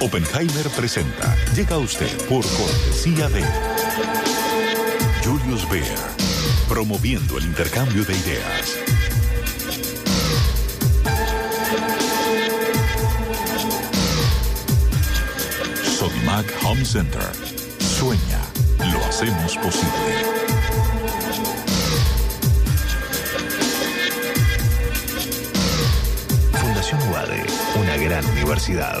Oppenheimer presenta. Llega usted por cortesía de Julius Baer, promoviendo el intercambio de ideas. Sodimac Home Center. Sueña, lo hacemos posible. Fundación UADE, una gran universidad.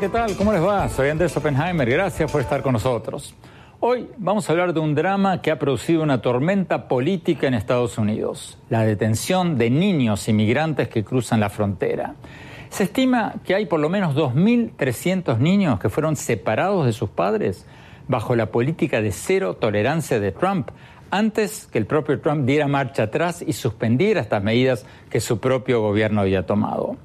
¿Qué tal? ¿Cómo les va? Soy Andrés Oppenheimer. Gracias por estar con nosotros. Hoy vamos a hablar de un drama que ha producido una tormenta política en Estados Unidos, la detención de niños inmigrantes que cruzan la frontera. Se estima que hay por lo menos 2.300 niños que fueron separados de sus padres bajo la política de cero tolerancia de Trump, antes que el propio Trump diera marcha atrás y suspendiera estas medidas que su propio gobierno había tomado.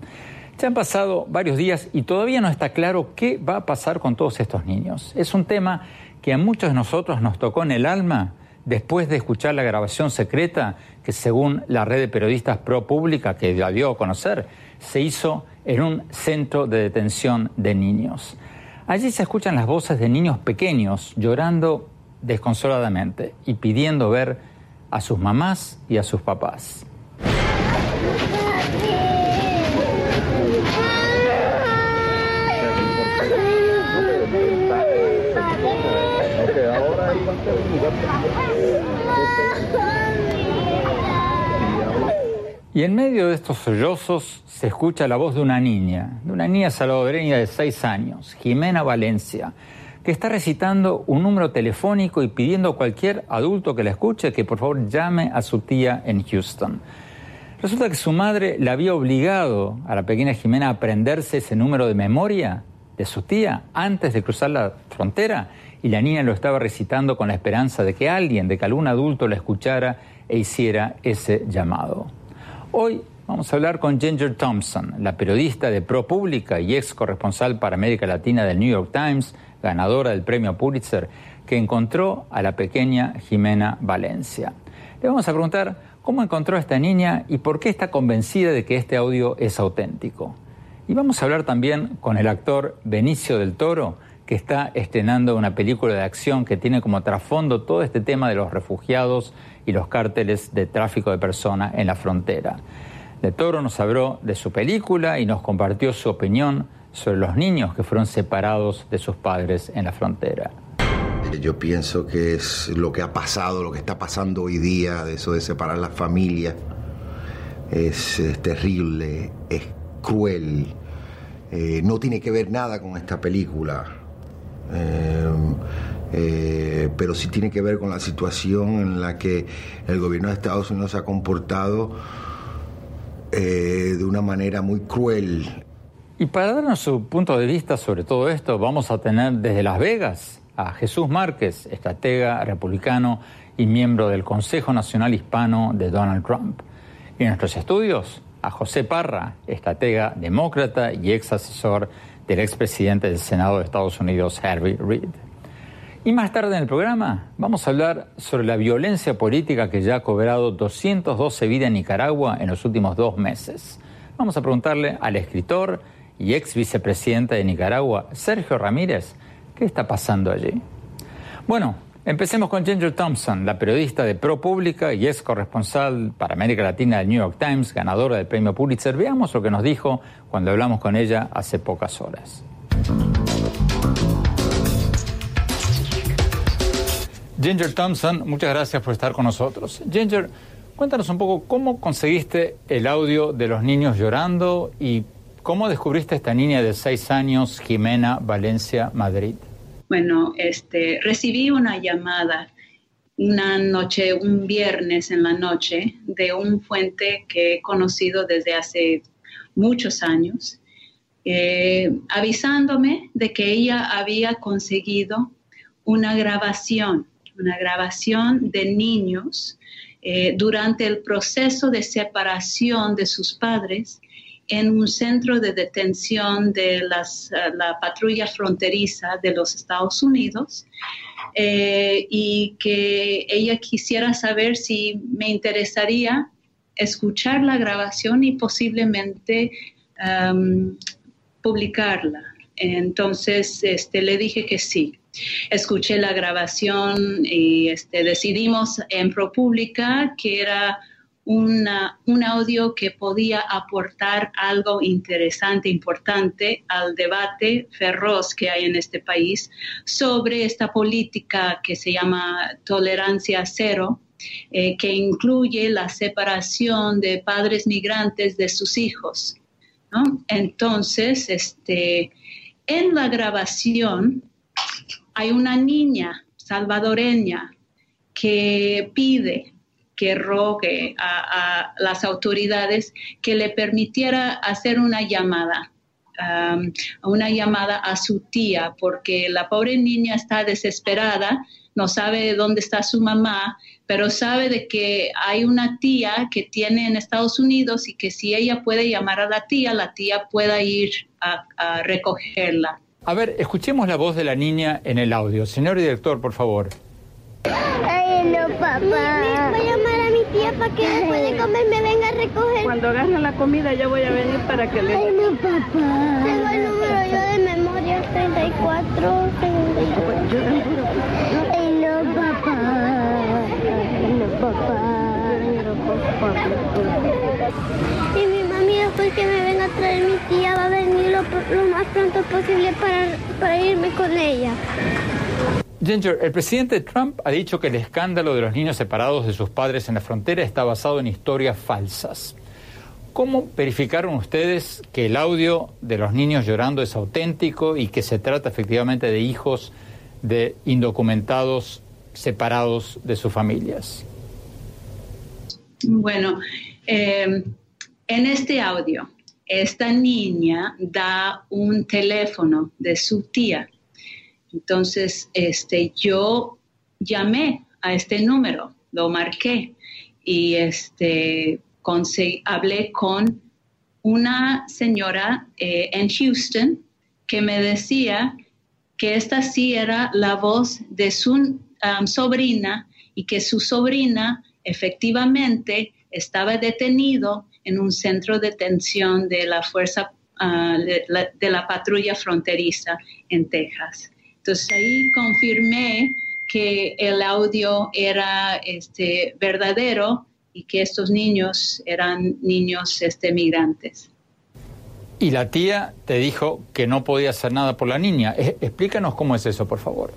Ya han pasado varios días y todavía no está claro qué va a pasar con todos estos niños. Es un tema que a muchos de nosotros nos tocó en el alma después de escuchar la grabación secreta que según la red de periodistas pro pública que la dio a conocer, se hizo en un centro de detención de niños. Allí se escuchan las voces de niños pequeños llorando desconsoladamente y pidiendo ver a sus mamás y a sus papás. Y en medio de estos sollozos se escucha la voz de una niña, de una niña salvadoreña de seis años, Jimena Valencia, que está recitando un número telefónico y pidiendo a cualquier adulto que la escuche que por favor llame a su tía en Houston. Resulta que su madre la había obligado a la pequeña Jimena a aprenderse ese número de memoria de su tía antes de cruzar la frontera y la niña lo estaba recitando con la esperanza de que alguien, de que algún adulto la escuchara e hiciera ese llamado. Hoy vamos a hablar con Ginger Thompson, la periodista de ProPublica y ex corresponsal para América Latina del New York Times, ganadora del premio Pulitzer, que encontró a la pequeña Jimena Valencia. Le vamos a preguntar cómo encontró a esta niña y por qué está convencida de que este audio es auténtico. Y vamos a hablar también con el actor Benicio del Toro, que está estrenando una película de acción que tiene como trasfondo todo este tema de los refugiados y los cárteles de tráfico de personas en la frontera. De Toro nos habló de su película y nos compartió su opinión sobre los niños que fueron separados de sus padres en la frontera. Yo pienso que es lo que ha pasado, lo que está pasando hoy día, de eso de separar las familias, es, es terrible, es cruel. Eh, no tiene que ver nada con esta película. Eh, eh, pero sí tiene que ver con la situación en la que el gobierno de Estados Unidos se ha comportado de una manera muy cruel. Y para darnos su punto de vista sobre todo esto, vamos a tener desde Las Vegas a Jesús Márquez, estratega republicano y miembro del Consejo Nacional Hispano de Donald Trump. Y en nuestros estudios, a José Parra, estratega demócrata y ex asesor del expresidente del Senado de Estados Unidos, Harry Reid. Y más tarde en el programa vamos a hablar sobre la violencia política que ya ha cobrado 212 vidas en Nicaragua en los últimos dos meses. Vamos a preguntarle al escritor y ex vicepresidente de Nicaragua, Sergio Ramírez, ¿qué está pasando allí? Bueno, Empecemos con Ginger Thompson, la periodista de ProPublica y ex corresponsal para América Latina del New York Times, ganadora del premio Pulitzer. Veamos lo que nos dijo cuando hablamos con ella hace pocas horas. Ginger Thompson, muchas gracias por estar con nosotros. Ginger, cuéntanos un poco cómo conseguiste el audio de los niños llorando y cómo descubriste a esta niña de seis años, Jimena Valencia Madrid. Bueno, este, recibí una llamada una noche, un viernes en la noche, de un fuente que he conocido desde hace muchos años, eh, avisándome de que ella había conseguido una grabación, una grabación de niños eh, durante el proceso de separación de sus padres en un centro de detención de eh, la patrulla fronteriza de los Estados Unidos eh, y que ella quisiera saber si me interesaría escuchar la grabación y posiblemente publicarla. Entonces este, le dije que sí. Escuché la grabación y este, decidimos en ProPublica que era un audio que podía aportar algo interesante, importante al debate feroz que hay en este país sobre esta política que se llama tolerancia cero, eh, que incluye la separación de padres migrantes de sus hijos. Entonces, este, en la grabación hay una niña salvadoreña que pide que rogue a, las autoridades que le permitiera hacer una llamada, una llamada a su tía, porque la pobre niña está desesperada, no sabe dónde está su mamá, pero sabe de que hay una tía que tiene en Estados Unidos y que si ella puede llamar a la tía, la tía pueda ir a, a recogerla. A ver, escuchemos la voz de la niña en el audio. Señor director, por favor. Ay, no, papá. voy a llamar a mi tía para que después de comer me venga a recoger. Cuando agarre la comida yo voy a venir para que le... Ay, no, papá. Tengo el número yo de memoria, 34, 34. Ay, no, papá. Ay, no, papá. Y mi mami después que me venga a traer mi tía va a venir lo, lo más pronto posible para, para irme con ella. Ginger, el presidente Trump ha dicho que el escándalo de los niños separados de sus padres en la frontera está basado en historias falsas. ¿Cómo verificaron ustedes que el audio de los niños llorando es auténtico y que se trata efectivamente de hijos de indocumentados separados de sus familias? Bueno, eh, en este audio, esta niña da un teléfono de su tía entonces, este, yo llamé a este número, lo marqué y este, hablé con una señora eh, en Houston que me decía que esta sí era la voz de su um, sobrina y que su sobrina efectivamente estaba detenido en un centro de detención de la fuerza uh, de la patrulla fronteriza en Texas. Entonces ahí confirmé que el audio era este, verdadero y que estos niños eran niños este, migrantes. Y la tía te dijo que no podía hacer nada por la niña. Explícanos cómo es eso, por favor.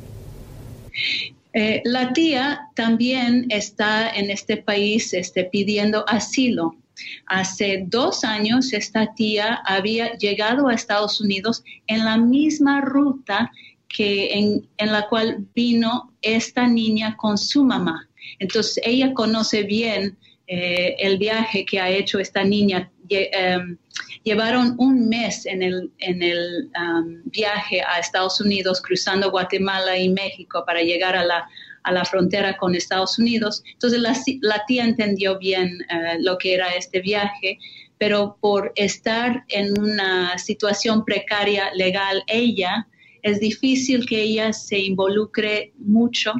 Eh, la tía también está en este país este, pidiendo asilo. Hace dos años esta tía había llegado a Estados Unidos en la misma ruta que en, la cual vino esta niña con su mamá. Entonces ella conoce bien eh, el viaje que ha hecho esta niña. Em, llevaron un mes en el, en el viaje a Estados Unidos, cruzando Guatemala y México para llegar a la, a la frontera con Estados Unidos. Entonces la, la tía entendió bien eh, lo que era este viaje, pero por estar en una situación precaria legal, ella es difícil que ella se involucre mucho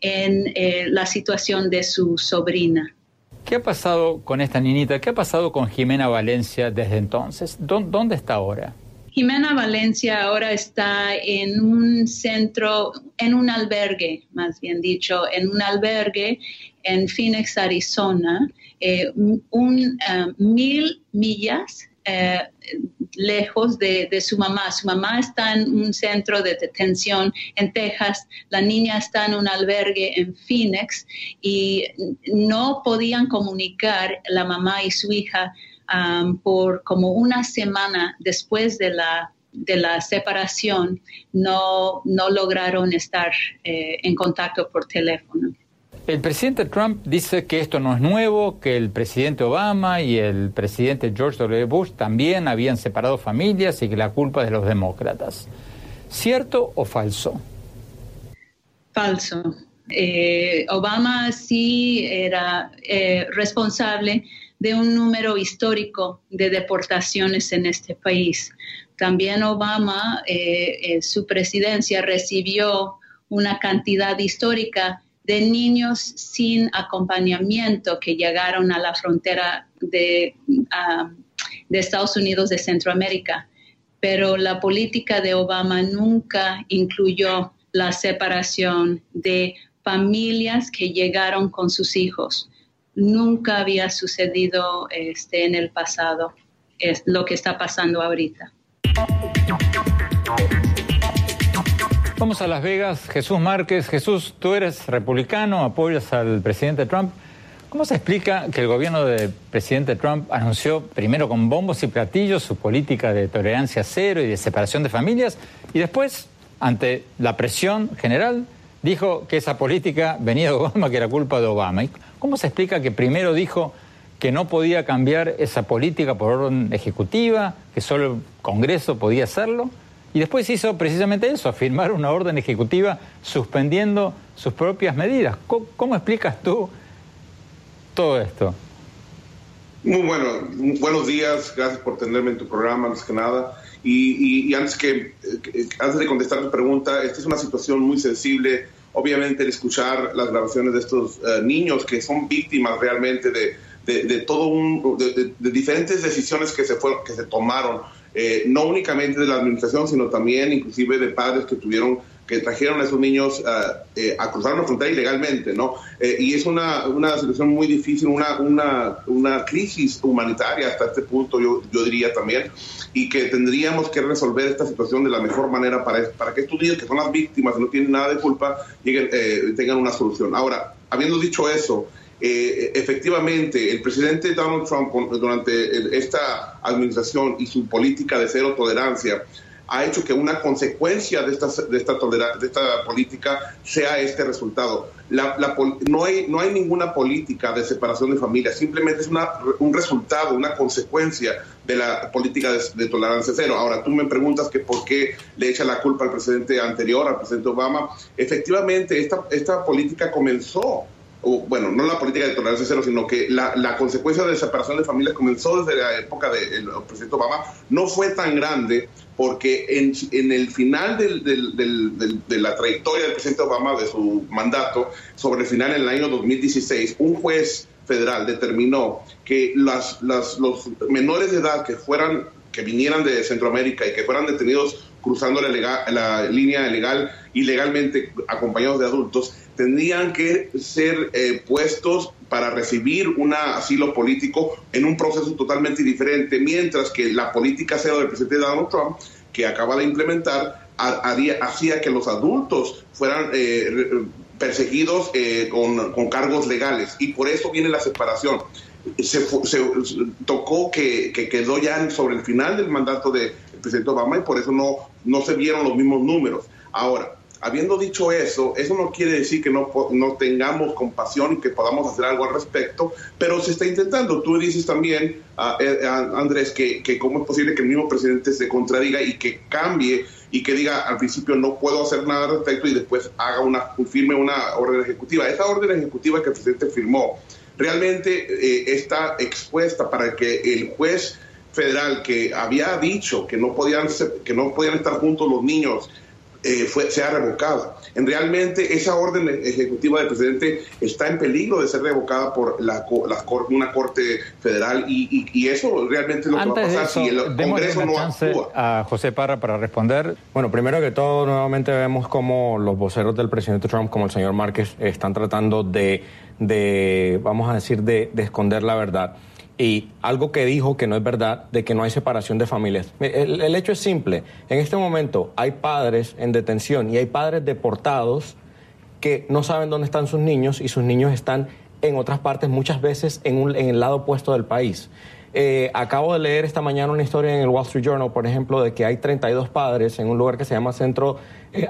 en eh, la situación de su sobrina. ¿Qué ha pasado con esta niñita? ¿Qué ha pasado con Jimena Valencia desde entonces? ¿Dónde está ahora? Jimena Valencia ahora está en un centro, en un albergue, más bien dicho, en un albergue en Phoenix, Arizona, eh, un eh, mil millas eh, lejos de, de, su mamá. Su mamá está en un centro de detención en Texas, la niña está en un albergue en Phoenix y no podían comunicar la mamá y su hija um, por como una semana después de la de la separación no, no lograron estar eh, en contacto por teléfono. El presidente Trump dice que esto no es nuevo, que el presidente Obama y el presidente George W. Bush también habían separado familias y que la culpa es de los demócratas. ¿Cierto o falso? Falso. Eh, Obama sí era eh, responsable de un número histórico de deportaciones en este país. También Obama, eh, en su presidencia, recibió una cantidad histórica de niños sin acompañamiento que llegaron a la frontera de, de Estados Unidos de Centroamérica. Pero la política de Obama nunca incluyó la separación de familias que llegaron con sus hijos nunca había sucedido este, en el pasado. Es lo que está pasando ahorita. Vamos a Las Vegas. Jesús Márquez. Jesús, tú eres republicano, apoyas al presidente Trump. ¿Cómo se explica que el gobierno del presidente Trump anunció primero con bombos y platillos su política de tolerancia cero y de separación de familias y después, ante la presión general, dijo que esa política venía de Obama, que era culpa de Obama? ¿Cómo se explica que primero dijo que no podía cambiar esa política por orden ejecutiva, que solo el Congreso podía hacerlo? Y después hizo precisamente eso, firmar una orden ejecutiva suspendiendo sus propias medidas. ¿Cómo, explicas tú todo esto? Muy bueno, buenos días, gracias por tenerme en tu programa, antes que nada. Y, antes, que, antes de contestar tu pregunta, esta es una situación muy sensible obviamente el escuchar las grabaciones de estos eh, niños que son víctimas realmente de, de, todo un, de, diferentes decisiones que se, fueron, que se tomaron, eh, no únicamente de la administración, sino también inclusive de padres que tuvieron que trajeron a esos niños eh, a cruzar la frontera ilegalmente, ¿no? y es una, una, situación muy difícil, una, una, una crisis humanitaria hasta este punto, yo, yo diría también y que tendríamos que resolver esta situación de la mejor manera para, para que estos niños que son las víctimas, no tienen nada de culpa, lleguen, eh, tengan una solución. Ahora, habiendo dicho eso, eh, efectivamente, el presidente Donald Trump durante esta administración y su política de cero tolerancia ha hecho que una consecuencia de esta, de esta, de esta política sea este resultado. No, hay, no hay ninguna política de separación de familias, simplemente es una, un resultado, una consecuencia de la política de, tolerancia cero. Ahora, tú me preguntas que por qué le echa la culpa al presidente anterior, al presidente Obama. Efectivamente, esta, esta política comenzó bueno, no la política de tolerancia cero, sino que la, la, consecuencia de separación de familias comenzó desde la época del presidente Obama, no fue tan grande porque en, el final del, del, de la trayectoria del presidente Obama, de su mandato, sobre el final en el año 2016, un juez federal determinó que las, las, los menores de edad que fueran que vinieran de Centroamérica y que fueran detenidos cruzando la, la línea legal ilegalmente acompañados de adultos tendrían que ser eh, puestos para recibir un asilo político en un proceso totalmente diferente, mientras que la política cero del presidente Donald Trump, que acaba de implementar, hacía que los adultos fueran eh, perseguidos eh, con, cargos legales. Y por eso viene la separación. Se, tocó que, que, quedó ya sobre el final del mandato del presidente Obama y por eso no, no se vieron los mismos números. Ahora, habiendo dicho eso, eso no quiere decir que no, no tengamos compasión y que podamos hacer algo al respecto, pero se está intentando. Tú dices también, uh, Andrés, que, que, cómo es posible que el mismo presidente se contradiga y que cambie y que diga al principio no puedo hacer nada al respecto y después haga una, firme una orden ejecutiva. Esa orden ejecutiva que el presidente firmó realmente eh, está expuesta para que el juez federal que había dicho que no podían que no podían estar juntos los niños eh, fue, sea revocada. En realmente esa orden ejecutiva del presidente está en peligro de ser revocada por la, una corte federal y, eso realmente es lo que va a pasar si el Congreso no actúa. A José Parra para responder. Bueno, primero que todo, nuevamente vemos como los voceros del presidente Trump, como el señor Márquez, están tratando de, de vamos a decir, de, de esconder la verdad y algo que dijo que no es verdad, de que no hay separación de familias. El, hecho es simple. En este momento hay padres en detención y hay padres deportados que no saben dónde están sus niños y sus niños están en otras partes, muchas veces en, en el lado opuesto del país. Eh, acabo de leer esta mañana una historia en el Wall Street Journal, por ejemplo, de que hay 32 padres en un lugar que se llama Centro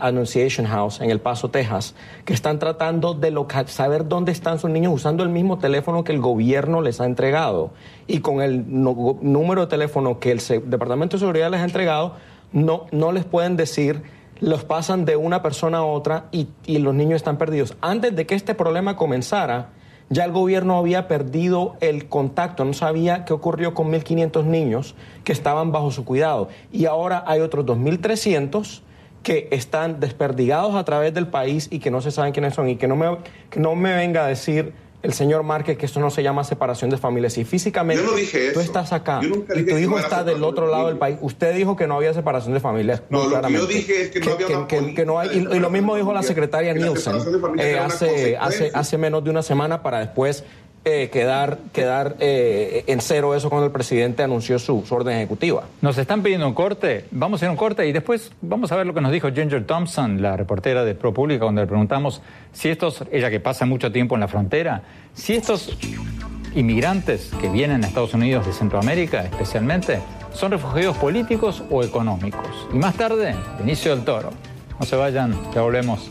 Annunciation House en El Paso, Texas, que están tratando de saber dónde están sus niños usando el mismo teléfono que el gobierno les ha entregado. Y con el número de teléfono que el Departamento de Seguridad les ha entregado, no, no les pueden decir los pasan de una persona a otra y, y los niños están perdidos. Antes de que este problema comenzara, ya el gobierno había perdido el contacto, no sabía qué ocurrió con 1.500 niños que estaban bajo su cuidado. Y ahora hay otros 2.300 que están desperdigados a través del país y que no se saben quiénes son. Y que no me, que no me venga a decir el señor Márquez que esto no se llama separación de familias. Y físicamente tú estás acá y tu hijo está del otro lado del país. Usted dijo que no había separación de familias. No, lo que yo dije es que no había que, no hay, y, lo mismo dijo la secretaria Nielsen eh, hace, hace, hace menos de una semana para después eh, quedar, quedar eh, en cero eso cuando el presidente anunció su, orden ejecutiva. Nos están pidiendo un corte, vamos a ir a un corte y después vamos a ver lo que nos dijo Ginger Thompson, la reportera de ProPublica, cuando le preguntamos si estos, ella que pasa mucho tiempo en la frontera, si estos inmigrantes que vienen a Estados Unidos de Centroamérica especialmente, son refugiados políticos o económicos. Y más tarde, inicio del Toro. No se vayan, ya volvemos.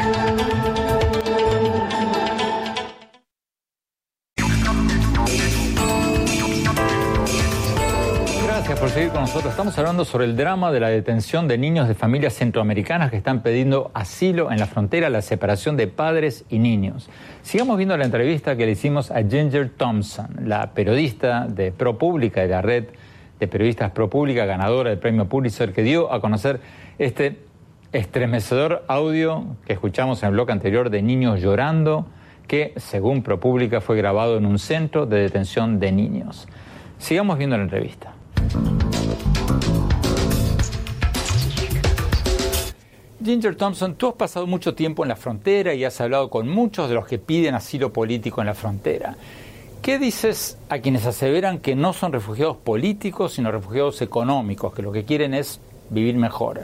Nosotros. Estamos hablando sobre el drama de la detención de niños de familias centroamericanas que están pidiendo asilo en la frontera, la separación de padres y niños. Sigamos viendo la entrevista que le hicimos a Ginger Thompson, la periodista de ProPublica, de la red de periodistas ProPublica, ganadora del premio Pulitzer, que dio a conocer este estremecedor audio que escuchamos en el blog anterior de niños llorando, que según ProPublica fue grabado en un centro de detención de niños. Sigamos viendo la entrevista. Ginger Thompson, tú has pasado mucho tiempo en la frontera y has hablado con muchos de los que piden asilo político en la frontera. ¿Qué dices a quienes aseveran que no son refugiados políticos, sino refugiados económicos, que lo que quieren es vivir mejor?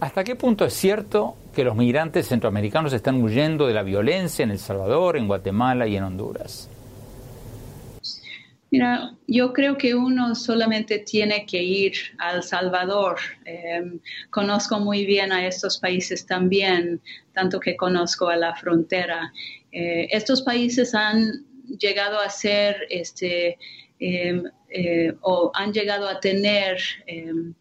¿Hasta qué punto es cierto que los migrantes centroamericanos están huyendo de la violencia en El Salvador, en Guatemala y en Honduras? Mira, yo creo que uno solamente tiene que ir a El Salvador. Em, conozco muy bien a estos países también, tanto que conozco a la frontera. Eh, estos países han llegado a ser, este, em, eh, o han llegado a tener em,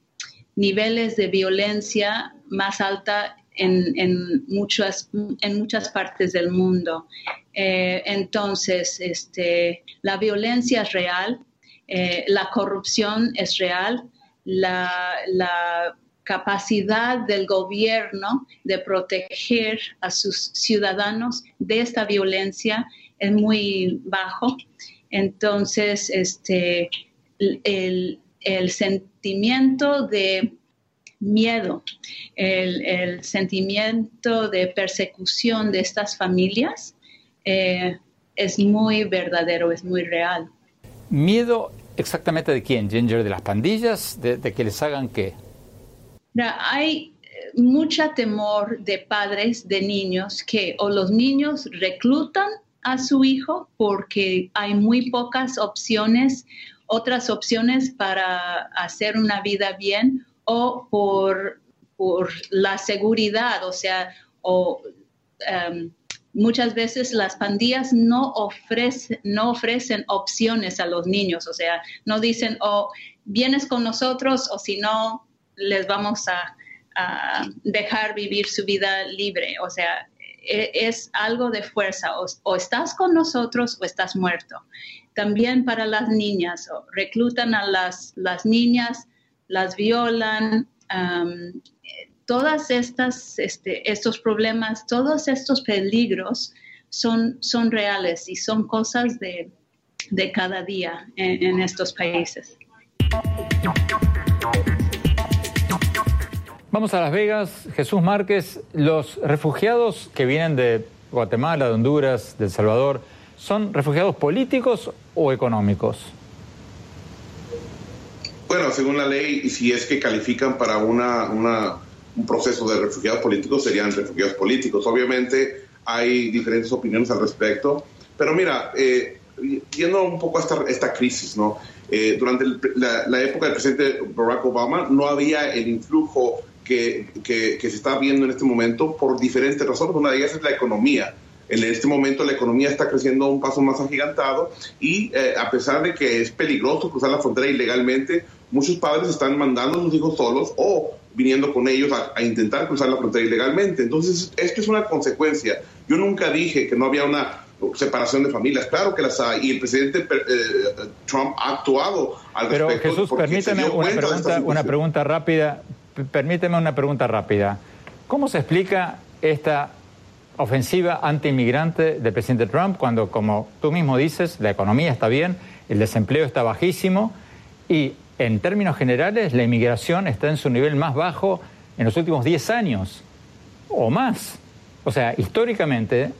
niveles de violencia más alta en, muchas, en muchas partes del mundo. Eh, entonces, este, la violencia es real, eh, la corrupción es real, la, capacidad del gobierno de proteger a sus ciudadanos de esta violencia es muy bajo. Entonces, este, el, el sentimiento de miedo, el, sentimiento de persecución de estas familias eh, es muy verdadero, es muy real. ¿Miedo exactamente de quién, Ginger? ¿De las pandillas? ¿De, que les hagan qué? hay mucha temor de padres de niños que o los niños reclutan a su hijo porque hay muy pocas opciones, otras opciones para hacer una vida bien o por, por la seguridad, o sea, o, em, muchas veces las pandillas no, ofrecen, no ofrecen opciones a los niños, o sea, no dicen, o oh, vienes con nosotros o si no, les vamos a, dejar vivir su vida libre, o sea, e, es algo de fuerza, o, estás con nosotros o estás muerto. También para las niñas, reclutan a las, las niñas, las violan, todas estas, este, estos problemas, todos estos peligros son, son reales y son cosas de, cada día en, estos países. Vamos a Las Vegas. Jesús Márquez, los refugiados que vienen de Guatemala, de Honduras, de El Salvador, ¿son refugiados políticos o económicos? Bueno, según la ley, si es que califican para una, una un proceso de refugiados políticos serían refugiados políticos. Obviamente hay diferentes opiniones al respecto, pero mira, eh, yendo un poco a esta, crisis, ¿no? Eh, durante la, época del presidente Barack Obama no había el influjo que, que, se está viendo en este momento por diferentes razones. Una de ellas es la economía. En este momento la economía está creciendo a un paso más agigantado y eh, a pesar de que es peligroso cruzar la frontera ilegalmente, muchos padres están mandando a sus hijos solos o viniendo con ellos a, intentar cruzar la frontera ilegalmente. Entonces, esto es una consecuencia. Yo nunca dije que no había una separación de familias. Claro que las hay y el presidente eh, Trump ha actuado al Pero Jesús, permíteme una pregunta, una pregunta rápida. Permíteme una pregunta rápida. ¿Cómo se explica esta ofensiva anti-inmigrante del presidente Trump cuando, como tú mismo dices, la economía está bien, el desempleo está bajísimo y en términos generales, la inmigración está en su nivel más bajo en los últimos 10 años o más. O sea, históricamente,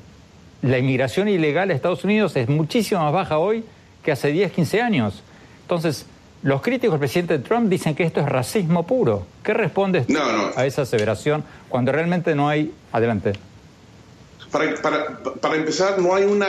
la inmigración ilegal a Estados Unidos es muchísimo más baja hoy que hace 10, 15 años. Entonces, los críticos del presidente Trump dicen que esto es racismo puro. ¿Qué respondes a esa aseveración cuando realmente no hay... Adelante. Para, empezar, no hay una,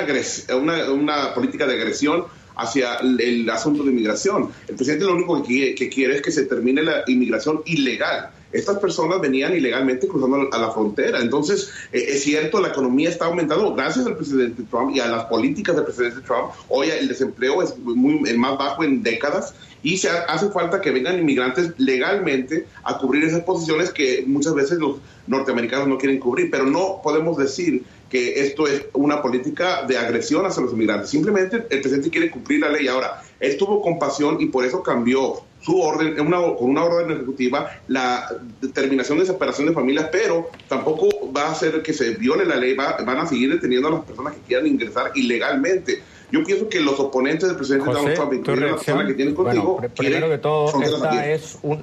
una política de agresión hacia el, asunto de inmigración. El presidente lo único que quiere, es que se termine la inmigración ilegal estas personas venían ilegalmente cruzando a la frontera. Entonces, eh, es cierto, la economía está aumentando gracias al presidente Trump y a las políticas del presidente Trump. Hoy el desempleo es muy, más bajo en décadas y se hace falta que vengan inmigrantes legalmente a cubrir esas posiciones que muchas veces los norteamericanos no quieren cubrir. Pero no podemos decir que esto es una política de agresión hacia los inmigrantes. Simplemente el presidente quiere cumplir la ley. Ahora, él tuvo compasión y por eso cambió su orden, una, con una orden ejecutiva, la determinación de separación de familias, pero tampoco va a hacer que se viole la ley, van a seguir deteniendo a las personas que quieran ingresar ilegalmente. Yo pienso que los oponentes del presidente Donald Trump, incluyendo la persona que tienen contigo, primero que todo, esta es un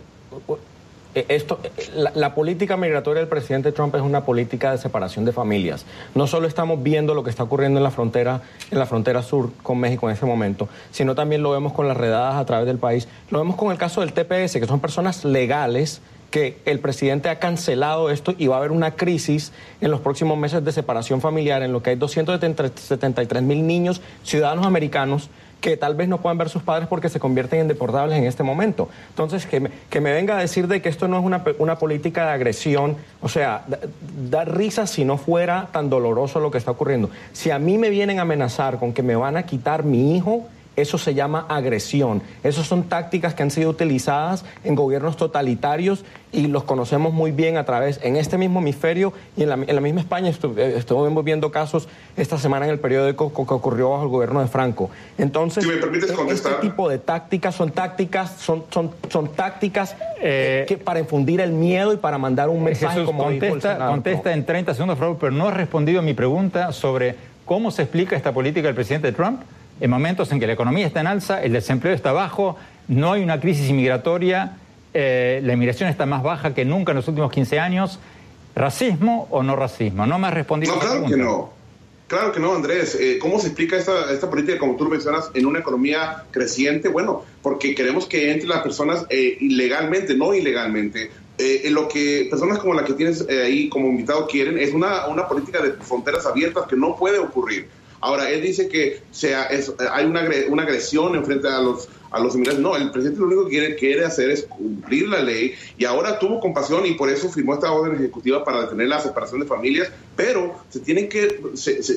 esto, eh, la, política migratoria del presidente Trump es una política de separación de familias. No solo estamos viendo lo que está ocurriendo en la frontera, en la frontera sur con México en ese momento, sino también lo vemos con las redadas a través del país. Lo vemos con el caso del TPS, que son personas legales que el presidente ha cancelado esto y va a haber una crisis en los próximos meses de separación familiar, en lo que hay 273 mil niños, ciudadanos americanos, que tal vez no puedan ver sus padres porque se convierten en deportables en este momento. Entonces, que me, que me venga a decir de que esto no es una, una política de agresión, o sea, da, risa si no fuera tan doloroso lo que está ocurriendo. Si a mí me vienen a amenazar con que me van a quitar mi hijo, eso se llama agresión. Esas son tácticas que han sido utilizadas en gobiernos totalitarios y los conocemos muy bien a través, en este mismo hemisferio y en la, misma España. Eh, estuvimos viendo casos esta semana en el periódico que ocurrió bajo el gobierno de Franco. Entonces, si me permites e-, este tipo de tácticas son tácticas, son, son, son tácticas eh, que para infundir el miedo y para mandar un mensaje como contesta, contesta en 30 segundos, pero no ha respondido a mi pregunta sobre cómo se explica esta política del presidente Trump en momentos en que la economía está en alza, el desempleo está bajo, no hay una crisis inmigratoria, eh, la inmigración está más baja que nunca en los últimos 15 años. ¿Racismo o no racismo? No me has respondido. No, claro que no. Claro que no, Andrés. Eh, ¿Cómo se explica esta, esta política, como tú lo mencionas, en una economía creciente? Bueno, porque queremos que entren las personas eh, ilegalmente, no ilegalmente. lo que personas como la que tienes ahí como invitado quieren es una, una política de fronteras abiertas que no puede ocurrir Ahora, él dice que sea, hay una, una agresión en frente a los a los inmigrantes. No, el presidente lo único que quiere, hacer es cumplir la ley y ahora tuvo compasión y por eso firmó esta orden ejecutiva para detener la separación de familias, pero se tienen que,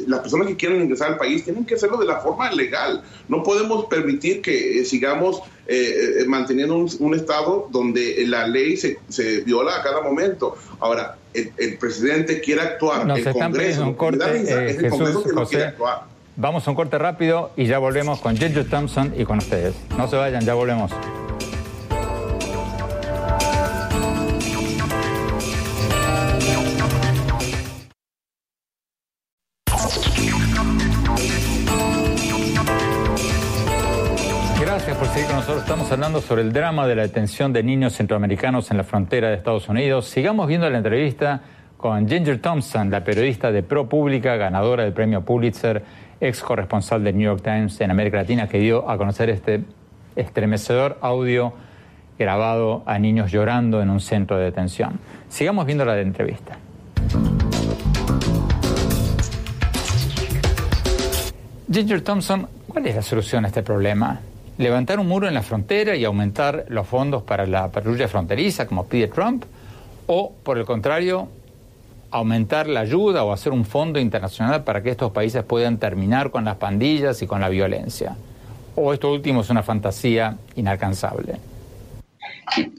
las personas que quieren ingresar al país tienen que hacerlo de la forma legal. No podemos permitir que eh, sigamos eh, eh, manteniendo un, estado donde la ley se, se, viola a cada momento. Ahora, el, presidente quiere actuar, el Congreso, un corte, es el Congreso que no quiere actuar. Vamos a un corte rápido y ya volvemos con Ginger Thompson y con ustedes. No se vayan, ya volvemos. Hablando sobre el drama de la detención de niños centroamericanos en la frontera de Estados Unidos. Sigamos viendo la entrevista con Ginger Thompson, la periodista de ProPublica, ganadora del premio Pulitzer ex corresponsal del New York Times en América Latina, que dio a conocer este estremecedor audio grabado a niños llorando en un centro de detención. Sigamos viendo la entrevista. Ginger Thompson, ¿cuál es la solución a este problema? ¿Levantar un muro en la frontera y aumentar los fondos para la patrulla fronteriza, como pide Trump? ¿O, por el contrario, aumentar la ayuda o hacer un fondo internacional para que estos países puedan terminar con las pandillas y con la violencia? ¿O esto último es una fantasía inalcanzable?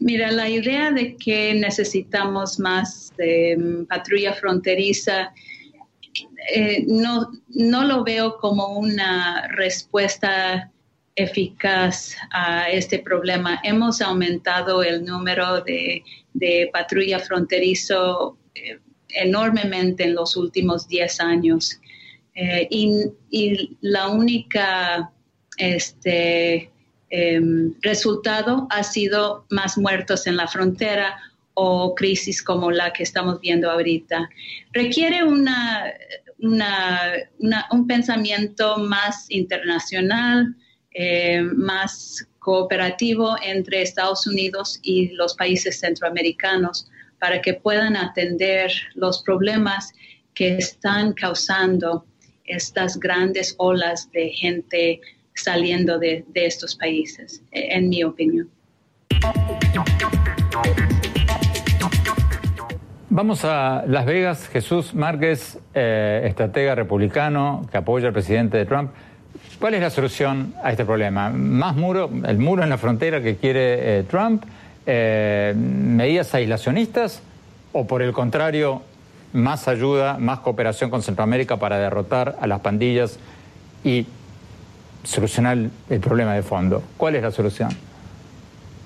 Mira, la idea de que necesitamos más em, patrulla fronteriza eh, no, no lo veo como una respuesta eficaz a este problema. Hemos aumentado el número de, de patrulla fronterizo eh, enormemente en los últimos 10 años. Eh, y, la única este, em, resultado ha sido más muertos en la frontera o crisis como la que estamos viendo ahorita. Requiere una, un pensamiento más internacional, eh, más cooperativo entre Estados Unidos y los países centroamericanos para que puedan atender los problemas que están causando estas grandes olas de gente saliendo de, estos países, en mi opinión. Vamos a Las Vegas. Jesús Márquez, eh, estratega republicano que apoya al presidente de Trump. ¿Cuál es la solución a este problema? ¿Más muro, el muro en la frontera que quiere eh, Trump? Eh, medidas aislacionistas o por el contrario, más ayuda, más cooperación con Centroamérica para derrotar a las pandillas y solucionar el problema de fondo. ¿Cuál es la solución?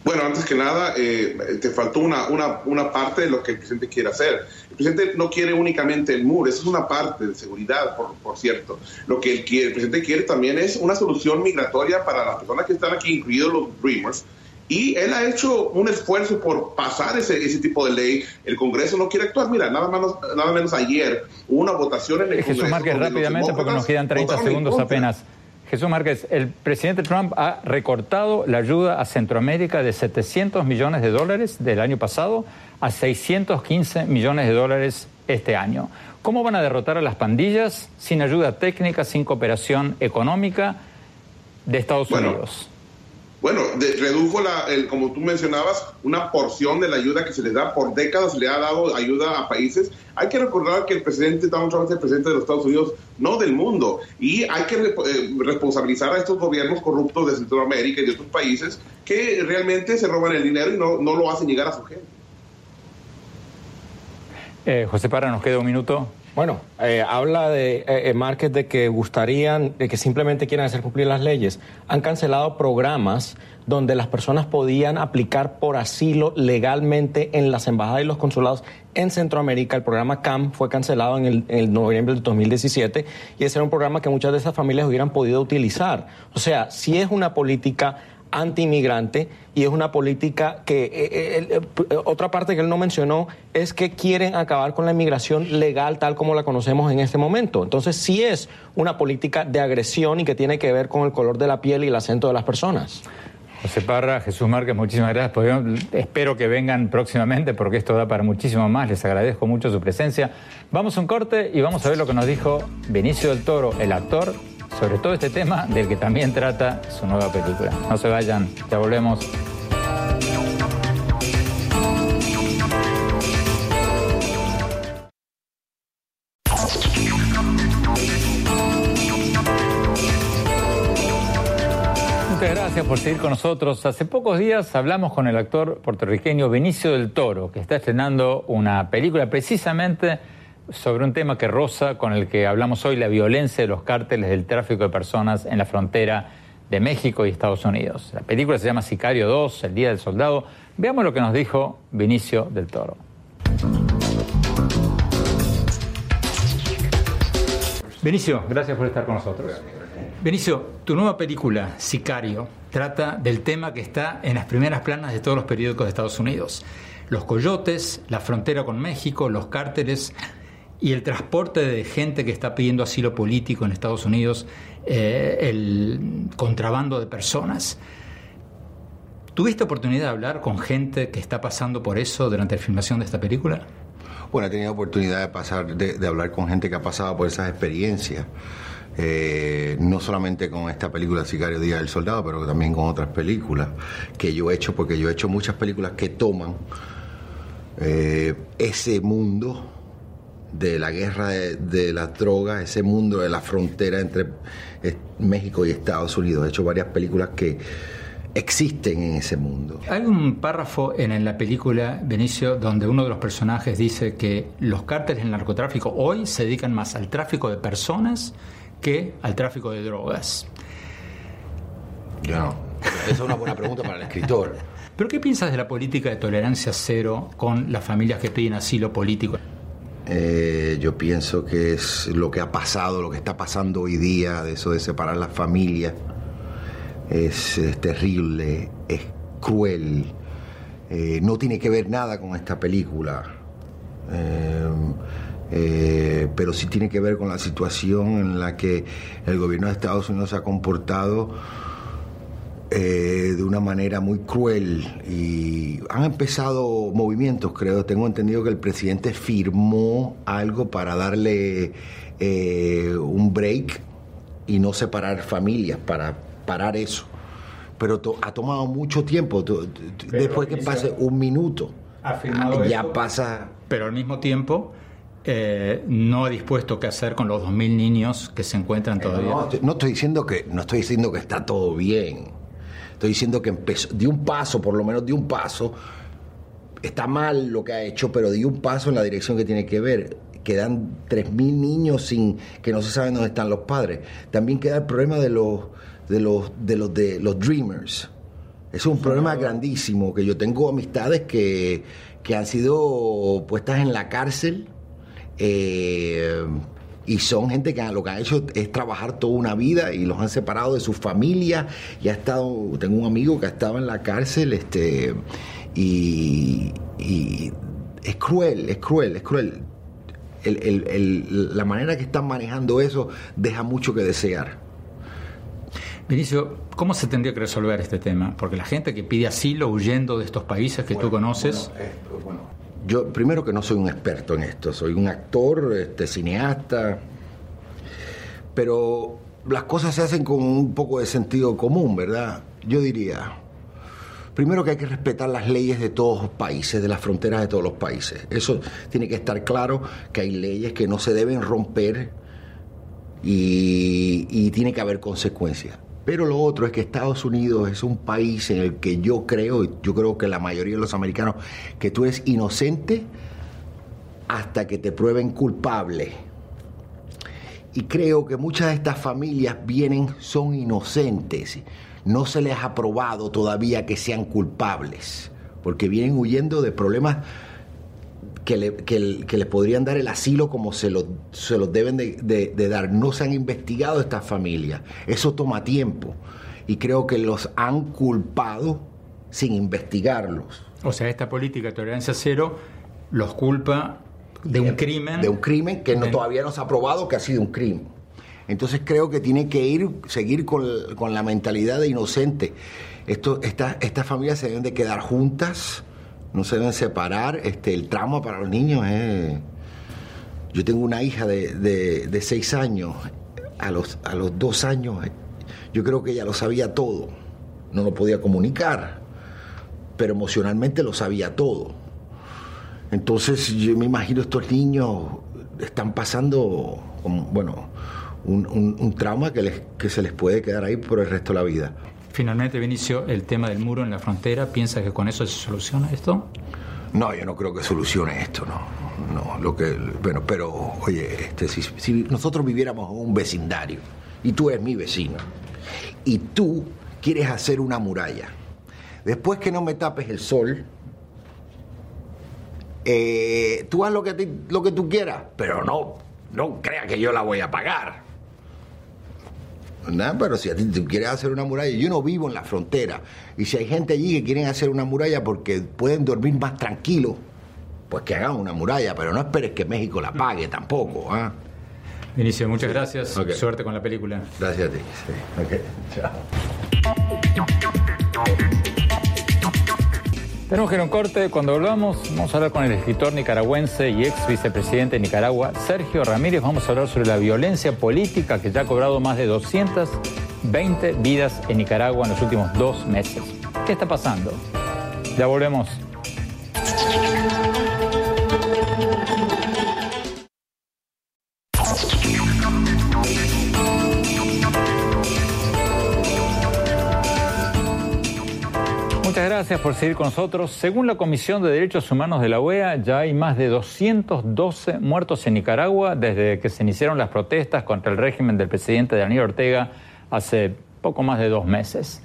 Bueno, antes que nada, eh, te faltó una, una, una, parte de lo que el presidente quiere hacer. El presidente no quiere únicamente el muro, eso es una parte de seguridad, por, por cierto. Lo que el, el presidente quiere también es una solución migratoria para las personas que están aquí, incluidos los Dreamers, y él ha hecho un esfuerzo por pasar ese, ese tipo de ley. El Congreso no quiere actuar. Mira, nada menos, nada menos ayer hubo una votación en el Jesús Congreso. Márquez, rápidamente, porque nos quedan 30 segundos apenas. Jesús Márquez, el presidente Trump ha recortado la ayuda a Centroamérica de 700 millones de dólares del año pasado a 615 millones de dólares este año. ¿Cómo van a derrotar a las pandillas sin ayuda técnica, sin cooperación económica de Estados Unidos? Bueno, redujo, la, el, como tú mencionabas, una porción de la ayuda que se les da por décadas, le ha dado ayuda a países. Hay que recordar que el presidente Donald Trump es el presidente de los Estados Unidos, no del mundo, y hay que eh, responsabilizar a estos gobiernos corruptos de Centroamérica y de otros países que realmente se roban el dinero y no, no lo hacen llegar a su gente. Eh, José Parra, nos queda un minuto. Bueno, eh, habla de eh, eh, Márquez de que gustarían, de que simplemente quieren hacer cumplir las leyes. Han cancelado programas donde las personas podían aplicar por asilo legalmente en las embajadas y los consulados en Centroamérica. El programa CAM fue cancelado en el, en noviembre del 2017 y ese era un programa que muchas de esas familias hubieran podido utilizar. O sea, si es una política anti-inmigrante y es una política que eh, eh, eh, otra parte que él no mencionó es que quieren acabar con la inmigración legal tal como la conocemos en este momento. Entonces sí es una política de agresión y que tiene que ver con el color de la piel y el acento de las personas. José Parra, Jesús Márquez, muchísimas gracias. Pues, espero que vengan próximamente porque esto da para muchísimo más. Les agradezco mucho su presencia. Vamos a un corte y vamos a ver lo que nos dijo Benicio del Toro, el actor, sobre todo este tema del que también trata su nueva película. No se vayan, ya volvemos. gracias por seguir con nosotros. Hace pocos días hablamos con el actor puertorriqueño Benicio del Toro, que está estrenando una película precisamente sobre un tema que roza con el que hablamos hoy, la violencia de los cárteles del tráfico de personas en la frontera de México y Estados Unidos. La película se llama Sicario 2, El Día del Soldado. Veamos lo que nos dijo Benicio del Toro. Benicio, gracias por estar con nosotros. Benicio, tu nueva película, Sicario, trata del tema que está en las primeras planas de todos los periódicos de Estados Unidos. Los coyotes, la frontera con México, los cárteles y el transporte de gente que está pidiendo asilo político en Estados Unidos, eh, el contrabando de personas. ¿Tuviste oportunidad de hablar con gente que está pasando por eso durante la filmación de esta película? Bueno, he tenido oportunidad de pasar, de hablar con gente que ha pasado por esas experiencias. Eh, no solamente con esta película Sicario Día del Soldado, pero también con otras películas que yo he hecho, porque yo he hecho muchas películas que toman eh, ese mundo de la guerra de, de las drogas, ese mundo de la frontera entre eh, México y Estados Unidos. He hecho varias películas que existen en ese mundo. Hay un párrafo en, la película, Benicio, donde uno de los personajes dice que los cárteles del narcotráfico hoy se dedican más al tráfico de personas que al tráfico de drogas? Yo no. Esa es una buena pregunta para el escritor. ¿Pero qué piensas de la política de tolerancia cero con las familias que piden asilo político? Eh, yo pienso que es lo que ha pasado, lo que está pasando hoy día, de eso de separar las familias, es, terrible, es cruel, eh, no tiene que ver nada con esta película. Eh, eh, pero sí tiene que ver con la situación en la que el gobierno de Estados Unidos se ha comportado eh, de una manera muy cruel y han empezado movimientos, creo, tengo entendido que el presidente firmó algo para darle eh, un break y no separar familias, para parar eso. Pero ha tomado mucho tiempo, después que pase un minuto, ya pasa... Pero al mismo tiempo eh, no ha dispuesto qué hacer con los 2.000 niños que se encuentran todavía. no, estoy diciendo que, no estoy diciendo que está todo bien. Estoy diciendo que empezó, dio un paso, por lo menos dio un paso. Está mal lo que ha hecho, pero dio un paso en la dirección que tiene que ver. Quedan 3.000 niños sin que no se sabe dónde están los padres. También queda el problema de los de los de los de los dreamers. Es un problema grandísimo que yo tengo amistades que, que han sido puestas en la cárcel eh, y son gente que lo que han hecho es trabajar toda una vida y los han separado de su familia. Y ha estado, tengo un amigo que estaba en la cárcel, este, y, es cruel, es cruel, es cruel. la manera que están manejando eso deja mucho que desear. Vinicio, ¿cómo se tendría que resolver este tema? Porque la gente que pide asilo huyendo de estos países que tú conoces. bueno yo primero que no soy un experto en esto, soy un actor, este, cineasta, pero las cosas se hacen con un poco de sentido común, ¿verdad? Yo diría, primero que hay que respetar las leyes de todos los países, de las fronteras de todos los países. Eso tiene que estar claro, que hay leyes que no se deben romper y, y tiene que haber consecuencias. Pero lo otro es que Estados Unidos es un país en el que yo creo, yo creo que la mayoría de los americanos, que tú eres inocente hasta que te prueben culpable. Y creo que muchas de estas familias vienen, son inocentes. No se les ha probado todavía que sean culpables, porque vienen huyendo de problemas que le, que, podrían dar el asilo como se lo, se los deben de, dar. No se han investigado estas familias. Eso toma tiempo. Y creo que los han culpado sin investigarlos. O sea, esta política de tolerancia cero los culpa de un crimen. De un crimen que no, todavía no se ha probado que ha sido un crimen. Entonces creo que tiene que ir, seguir con, con la mentalidad de inocente. Esto, esta, estas familias se deben de quedar juntas, no se deben separar. Este, el trauma para los niños es... Yo tengo una hija de, de, seis años, a los, a los dos años yo creo que ella lo sabía todo, no lo podía comunicar, pero emocionalmente lo sabía todo. Entonces yo me imagino estos niños están pasando, bueno, un, un, trauma que, les, que se les puede quedar ahí por el resto de la vida. Finalmente, Vinicio, el tema del muro en la frontera, ¿piensa que con eso se soluciona esto? No, yo no creo que solucione esto, no. No, lo que, bueno, pero, oye, este, si, nosotros viviéramos en un vecindario y tú eres mi vecino y tú quieres hacer una muralla, después que no me tapes el sol, eh, tú haz lo que, lo que tú quieras, pero no, no creas que yo la voy a pagar. ¿Verdad? Pero si a ti tú quieres hacer una muralla, yo no vivo en la frontera. Y si hay gente allí que quieren hacer una muralla porque pueden dormir más tranquilos, pues que hagan una muralla, pero no esperes que México la pague tampoco. ¿ah? Vinicio, muchas gracias. Suerte con la película. Gracias a ti. Chao. Tenemos que ir a corte. Cuando volvamos, vamos a hablar con el escritor nicaragüense y ex vicepresidente de Nicaragua, Sergio Ramírez. Vamos a hablar sobre la violencia política que ya ha cobrado más de 220 vidas en Nicaragua en los últimos dos meses. ¿Qué está pasando? Ya volvemos. Gracias por seguir con nosotros. Según la Comisión de Derechos Humanos de la OEA, ya hay más de 212 muertos en Nicaragua desde que se iniciaron las protestas contra el régimen del presidente Daniel Ortega hace poco más de dos meses.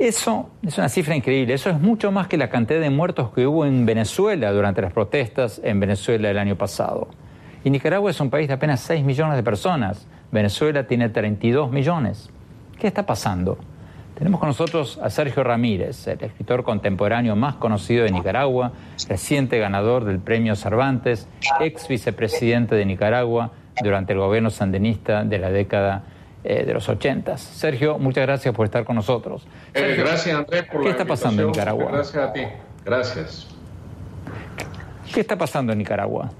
Eso es una cifra increíble. Eso es mucho más que la cantidad de muertos que hubo en Venezuela durante las protestas en Venezuela el año pasado. Y Nicaragua es un país de apenas 6 millones de personas. Venezuela tiene 32 millones. ¿Qué está pasando? Tenemos con nosotros a Sergio Ramírez, el escritor contemporáneo más conocido de Nicaragua, reciente ganador del Premio Cervantes, ex vicepresidente de Nicaragua durante el gobierno sandinista de la década eh, de los ochentas. Sergio, muchas gracias por estar con nosotros. Eh, gracias, Andrés, por ¿Qué está pasando en Nicaragua? Gracias a ti. Gracias. ¿Qué está pasando en Nicaragua?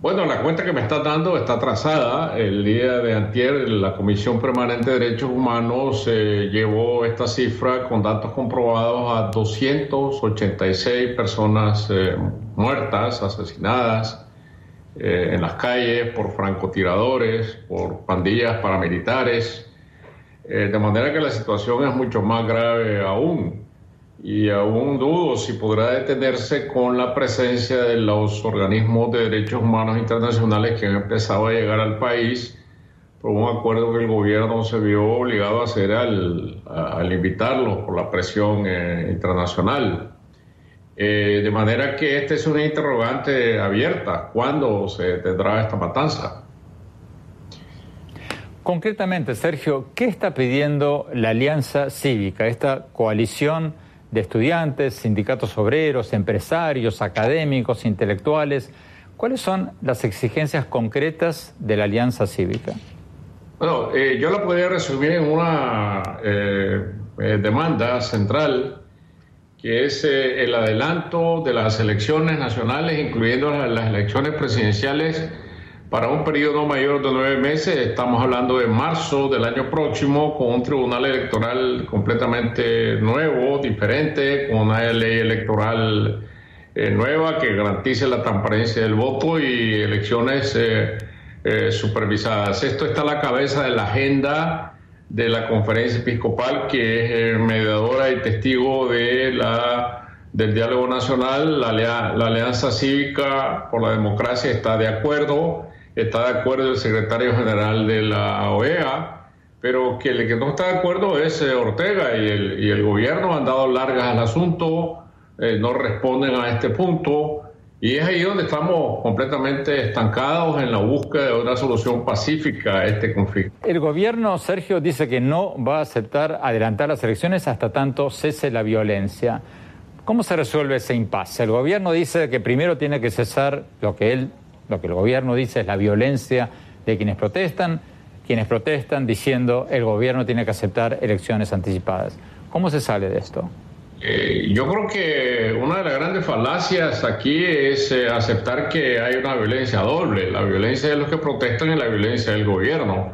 Bueno, la cuenta que me está dando está atrasada. El día de antier, la Comisión Permanente de Derechos Humanos eh, llevó esta cifra con datos comprobados a 286 personas eh, muertas, asesinadas eh, en las calles por francotiradores, por pandillas paramilitares. de manera que la situación es mucho más grave aún y aún dudo si podrá detenerse con la presencia de los organismos de derechos humanos internacionales que han empezado a llegar al país por un acuerdo que el gobierno se vio obligado a hacer al, al invitarlos por la presión eh, internacional. Eh, de manera que esta es una interrogante abierta. ¿Cuándo se tendrá esta matanza? Concretamente, Sergio, ¿qué está pidiendo la Alianza Cívica, esta coalición? De estudiantes, sindicatos obreros, empresarios, académicos, intelectuales. ¿Cuáles son las exigencias concretas de la Alianza Cívica? Bueno, eh, yo la podría resumir en una eh, eh, demanda central, que es el adelanto de las elecciones nacionales, incluyendo las elecciones presidenciales para un periodo mayor de nueve meses. Estamos hablando de marzo del año próximo con un tribunal electoral completamente nuevo, diferente, con una ley electoral eh, nueva que garantice la transparencia del voto y elecciones eh, eh, supervisadas. Esto está a la cabeza de la agenda de la conferencia episcopal que es mediadora y testigo de la del diálogo nacional, la, la Alianza Cívica por la Democracia está de acuerdo está de acuerdo el secretario general de la OEA, pero que el que no está de acuerdo es eh, Ortega y el, gobierno han dado largas al asunto, eh, no responden a este punto. Y es ahí donde estamos completamente estancados en la búsqueda de una solución pacífica a este conflicto. El gobierno, Sergio, dice que no va a aceptar adelantar las elecciones hasta tanto cese la violencia. ¿Cómo se resuelve ese impasse? El gobierno dice que primero tiene que cesar lo que él lo que el gobierno dice es la violencia de quienes protestan. quienes protestan diciendo el gobierno tiene que aceptar elecciones anticipadas. ¿Cómo se sale de esto? Eh, yo creo que una de las grandes falacias aquí es eh, aceptar que hay una violencia doble, la violencia de los que protestan y la violencia del gobierno.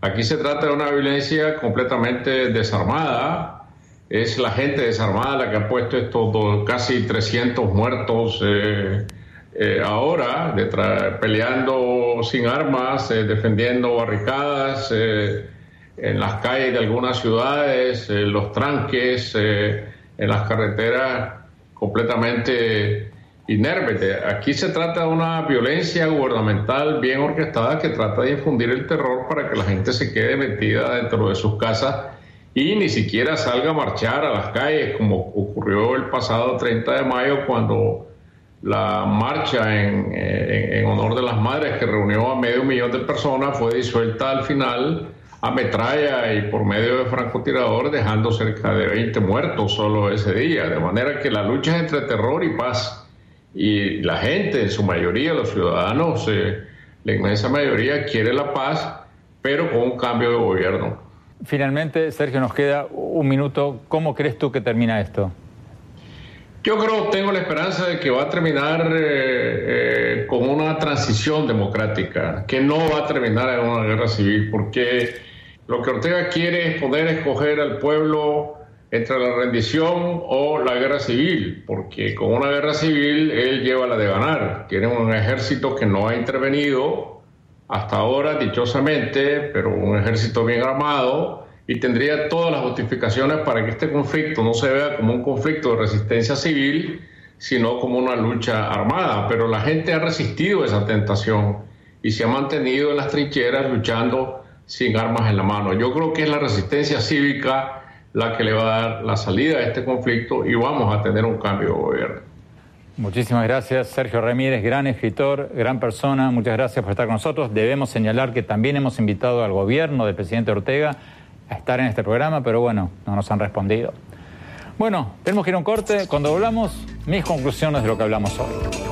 Aquí se trata de una violencia completamente desarmada, es la gente desarmada la que ha puesto estos casi 300 muertos eh, ahora, peleando sin armas, defendiendo barricadas en las calles de algunas ciudades, los tranques en las carreteras completamente inermes. Aquí se trata de una violencia gubernamental bien orquestada que trata de infundir el terror para que la gente se quede metida dentro de sus casas y ni siquiera salga a marchar a las calles, como ocurrió el pasado 30 de mayo cuando la marcha en, en honor de las madres que reunió a medio millón de personas fue disuelta al final a metralla y por medio de francotirador, dejando cerca de 20 muertos solo ese día. De manera que la lucha es entre terror y paz. Y la gente, en su mayoría, los ciudadanos, eh, la inmensa mayoría quiere la paz, pero con un cambio de gobierno. Finalmente, Sergio, nos queda un minuto. ¿Cómo crees tú que termina esto? Yo creo, tengo la esperanza de que va a terminar eh, eh, con una transición democrática, que no va a terminar en una guerra civil, porque lo que Ortega quiere es poder escoger al pueblo entre la rendición o la guerra civil, porque con una guerra civil él lleva la de ganar. Tiene un ejército que no ha intervenido hasta ahora, dichosamente, pero un ejército bien armado y tendría todas las justificaciones para que este conflicto no se vea como un conflicto de resistencia civil, sino como una lucha armada. Pero la gente ha resistido esa tentación y se ha mantenido en las trincheras luchando sin armas en la mano. Yo creo que es la resistencia cívica la que le va a dar la salida a este conflicto y vamos a tener un cambio de gobierno. Muchísimas gracias, Sergio Ramírez, gran escritor, gran persona. Muchas gracias por estar con nosotros. Debemos señalar que también hemos invitado al gobierno del presidente Ortega a estar en este programa, pero bueno, no nos han respondido. Bueno, tenemos que ir a un corte. Cuando volvamos, mis conclusiones de lo que hablamos hoy.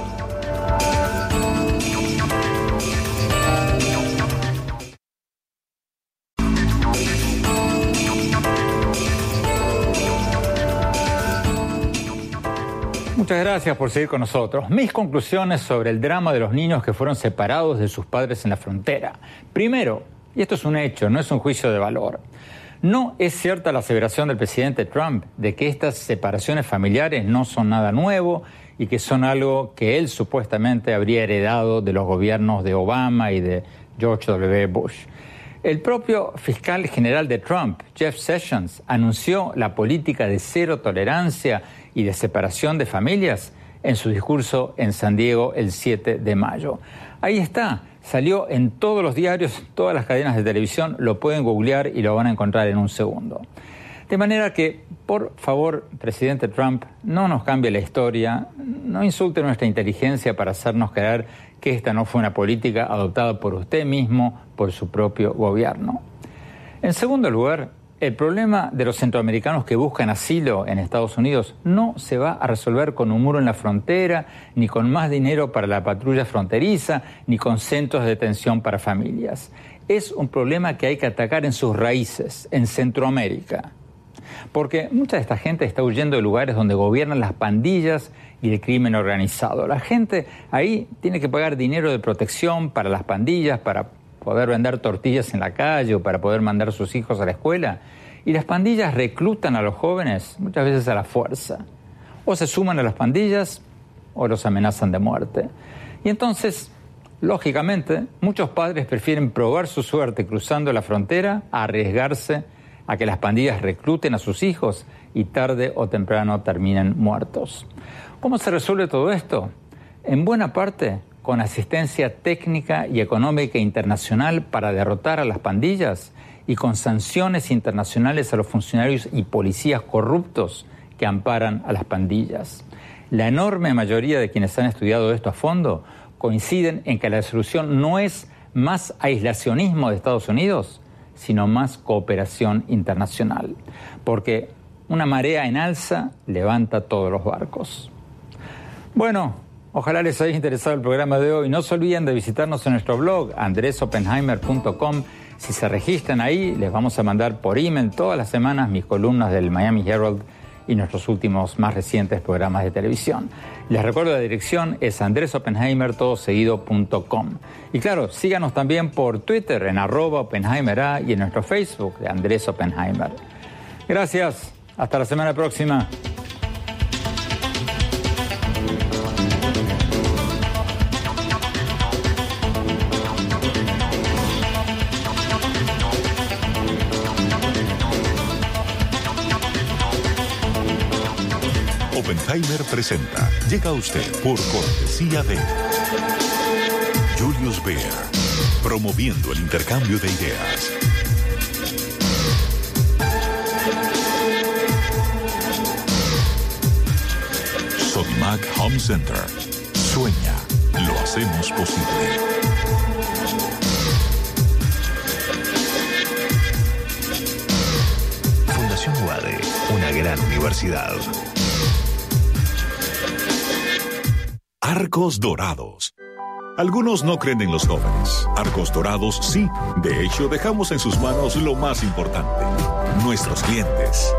Muchas gracias por seguir con nosotros. Mis conclusiones sobre el drama de los niños que fueron separados de sus padres en la frontera. Primero, y esto es un hecho, no es un juicio de valor, no es cierta la aseveración del presidente Trump de que estas separaciones familiares no son nada nuevo y que son algo que él supuestamente habría heredado de los gobiernos de Obama y de George W. Bush. El propio fiscal general de Trump, Jeff Sessions, anunció la política de cero tolerancia y de separación de familias en su discurso en San Diego el 7 de mayo. Ahí está, salió en todos los diarios, todas las cadenas de televisión, lo pueden googlear y lo van a encontrar en un segundo. De manera que, por favor, presidente Trump, no nos cambie la historia, no insulte nuestra inteligencia para hacernos creer que esta no fue una política adoptada por usted mismo, por su propio gobierno. En segundo lugar, el problema de los centroamericanos que buscan asilo en Estados Unidos no se va a resolver con un muro en la frontera, ni con más dinero para la patrulla fronteriza, ni con centros de detención para familias. Es un problema que hay que atacar en sus raíces, en Centroamérica. Porque mucha de esta gente está huyendo de lugares donde gobiernan las pandillas y el crimen organizado. La gente ahí tiene que pagar dinero de protección para las pandillas, para poder vender tortillas en la calle o para poder mandar a sus hijos a la escuela. Y las pandillas reclutan a los jóvenes muchas veces a la fuerza. O se suman a las pandillas o los amenazan de muerte. Y entonces, lógicamente, muchos padres prefieren probar su suerte cruzando la frontera a arriesgarse a que las pandillas recluten a sus hijos y tarde o temprano terminen muertos. ¿Cómo se resuelve todo esto? En buena parte con asistencia técnica y económica internacional para derrotar a las pandillas y con sanciones internacionales a los funcionarios y policías corruptos que amparan a las pandillas. La enorme mayoría de quienes han estudiado esto a fondo coinciden en que la solución no es más aislacionismo de Estados Unidos, sino más cooperación internacional, porque una marea en alza levanta todos los barcos. Bueno, Ojalá les haya interesado el programa de hoy. No se olviden de visitarnos en nuestro blog andresopenheimer.com Si se registran ahí, les vamos a mandar por email todas las semanas mis columnas del Miami Herald y nuestros últimos más recientes programas de televisión. Les recuerdo la dirección es andresopenheimer.com. Y claro, síganos también por Twitter en arroba Oppenheimer y en nuestro Facebook de Andrés Oppenheimer. Gracias, hasta la semana próxima. Oppenheimer presenta. Llega usted por cortesía de Julius Baer, promoviendo el intercambio de ideas. Sodimac Home Center. Sueña, lo hacemos posible. Fundación UADE, una gran universidad. Arcos Dorados. Algunos no creen en los jóvenes. Arcos Dorados sí. De hecho, dejamos en sus manos lo más importante, nuestros clientes.